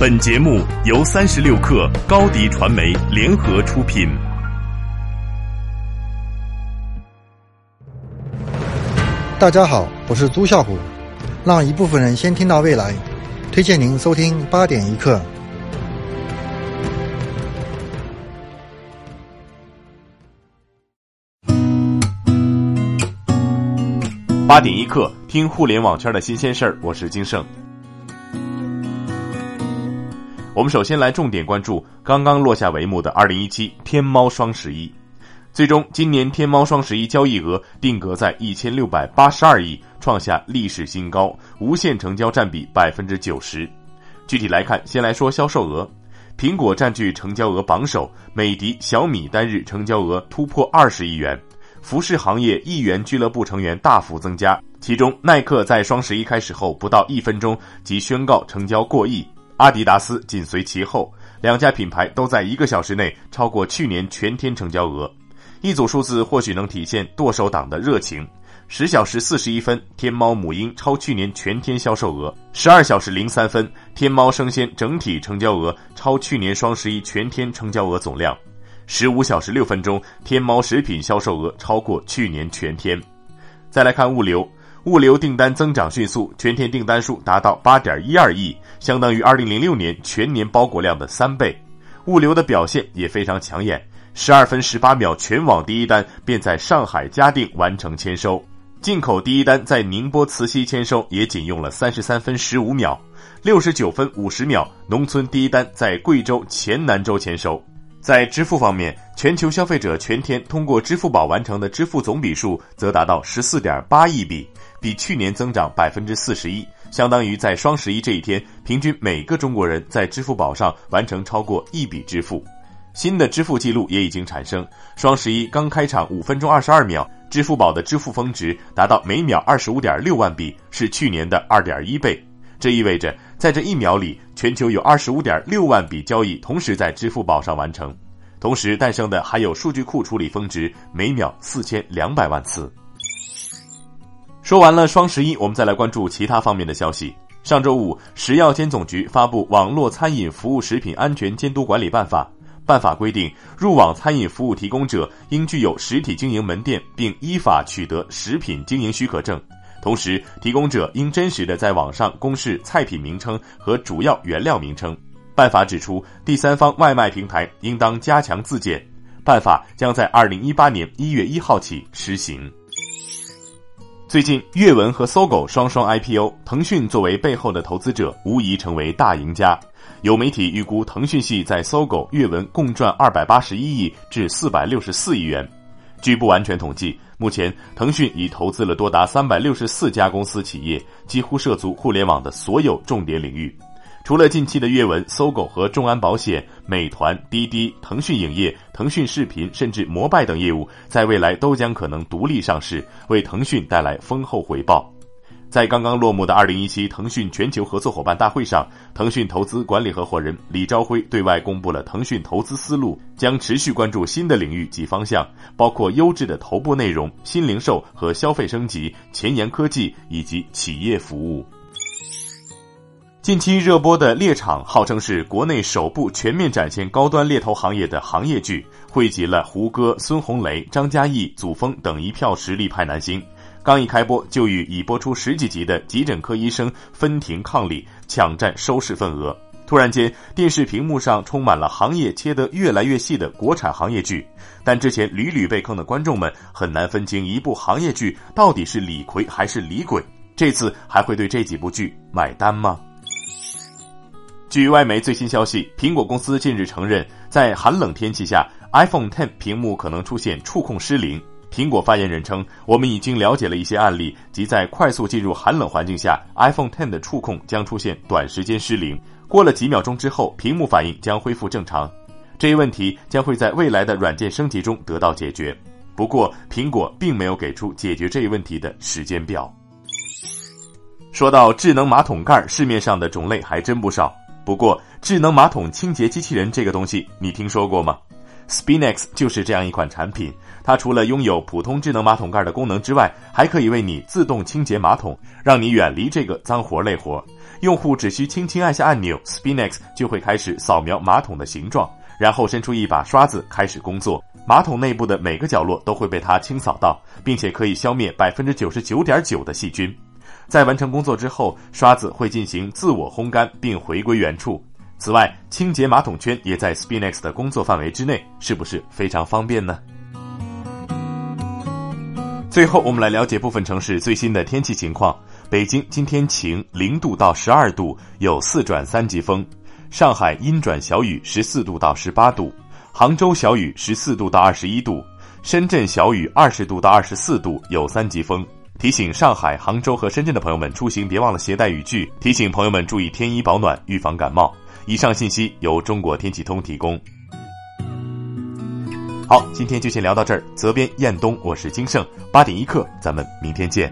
本节目由三十六克高低传媒联合出品。大家好，我是朱啸虎。让一部分人先听到未来，推荐您收听八点一刻。八点一刻，听互联网圈的新鲜事儿。我是金盛。我们首先来重点关注刚刚落下帷幕的二零一七天猫双十一。最终，今年天猫双十一交易额定格在一千六百八十二亿，创下历史新高，无限成交占比百分之九十。具体来看，先来说销售额，苹果占据成交额榜首，美的、小米单日成交额突破二十亿元。服饰行业亿元俱乐部成员大幅增加，其中耐克在双十一开始后不到一分钟即宣告成交过亿，阿迪达斯紧随其后，两家品牌都在一个小时内超过去年全天成交额。一组数字或许能体现剁手党的热情：十小时四十一分，天猫母婴超去年全天销售额；十二小时零三分，天猫生鲜整体成交额超去年双十一全天成交额总量。十五小时六分钟，天猫食品销售额超过去年全天。再来看物流，物流订单增长迅速，全天订单数达到八点一二亿，相当于二零零六年全年包裹量的三倍。物流的表现也非常抢眼，十二分十八秒，全网第一单便在上海嘉定完成签收；进口第一单在宁波慈溪签收，也仅用了三十三分十五秒；六十九分五十秒，农村第一单在贵州黔南州签收。在支付方面，全球消费者全天通过支付宝完成的支付总笔数则达到十四点八亿笔，比去年增长百分之四十一，相当于在双十一这一天，平均每个中国人在支付宝上完成超过一笔支付。新的支付记录也已经产生，双十一刚开场五分钟二十二秒，支付宝的支付峰值达到每秒二十五点六万笔，是去年的二点一倍。这意味着，在这一秒里，全球有二十五点六万笔交易同时在支付宝上完成，同时诞生的还有数据库处理峰值每秒四千两百万次。说完了双十一，我们再来关注其他方面的消息。上周五，食药监总局发布《网络餐饮服务食品安全监督管理办法》，办法规定，入网餐饮服务提供者应具有实体经营门店，并依法取得食品经营许可证。同时，提供者应真实的在网上公示菜品名称和主要原料名称。办法指出，第三方外卖平台应当加强自检。办法将在二零一八年一月一号起施行。最近，阅文和搜狗双双 IPO，腾讯作为背后的投资者，无疑成为大赢家。有媒体预估，腾讯系在搜狗、阅文共赚二百八十一亿至四百六十四亿元。据不完全统计。目前，腾讯已投资了多达三百六十四家公司企业，几乎涉足互联网的所有重点领域。除了近期的阅文、搜狗和众安保险、美团、滴滴、腾讯影业、腾讯视频，甚至摩拜等业务，在未来都将可能独立上市，为腾讯带来丰厚回报。在刚刚落幕的二零一七腾讯全球合作伙伴大会上，腾讯投资管理合伙人李朝晖对外公布了腾讯投资思路，将持续关注新的领域及方向，包括优质的头部内容、新零售和消费升级、前沿科技以及企业服务。近期热播的《猎场》号称是国内首部全面展现高端猎头行业的行业剧，汇集了胡歌、孙红雷、张嘉译、祖峰等一票实力派男星。刚一开播，就与已播出十几集的急诊科医生分庭抗礼，抢占收视份额。突然间，电视屏幕上充满了行业切得越来越细的国产行业剧，但之前屡屡被坑的观众们很难分清一部行业剧到底是李逵还是李鬼。这次还会对这几部剧买单吗？据外媒最新消息，苹果公司近日承认，在寒冷天气下，iPhone Ten 屏幕可能出现触控失灵。苹果发言人称：“我们已经了解了一些案例，即在快速进入寒冷环境下，iPhone Ten 的触控将出现短时间失灵。过了几秒钟之后，屏幕反应将恢复正常。这一问题将会在未来的软件升级中得到解决。不过，苹果并没有给出解决这一问题的时间表。”说到智能马桶盖，市面上的种类还真不少。不过，智能马桶清洁机器人这个东西，你听说过吗？Spinex 就是这样一款产品，它除了拥有普通智能马桶盖的功能之外，还可以为你自动清洁马桶，让你远离这个脏活累活。用户只需轻轻按下按钮，Spinex 就会开始扫描马桶的形状，然后伸出一把刷子开始工作。马桶内部的每个角落都会被它清扫到，并且可以消灭百分之九十九点九的细菌。在完成工作之后，刷子会进行自我烘干并回归原处。此外，清洁马桶圈也在 Spinex 的工作范围之内，是不是非常方便呢？最后，我们来了解部分城市最新的天气情况。北京今天晴，零度到十二度，有四转三级风；上海阴转小雨，十四度到十八度；杭州小雨，十四度到二十一度；深圳小雨，二十度到二十四度，有三级风。提醒上海、杭州和深圳的朋友们出行别忘了携带雨具。提醒朋友们注意添衣保暖，预防感冒。以上信息由中国天气通提供。好，今天就先聊到这儿。责编：彦东，我是金盛。八点一刻，咱们明天见。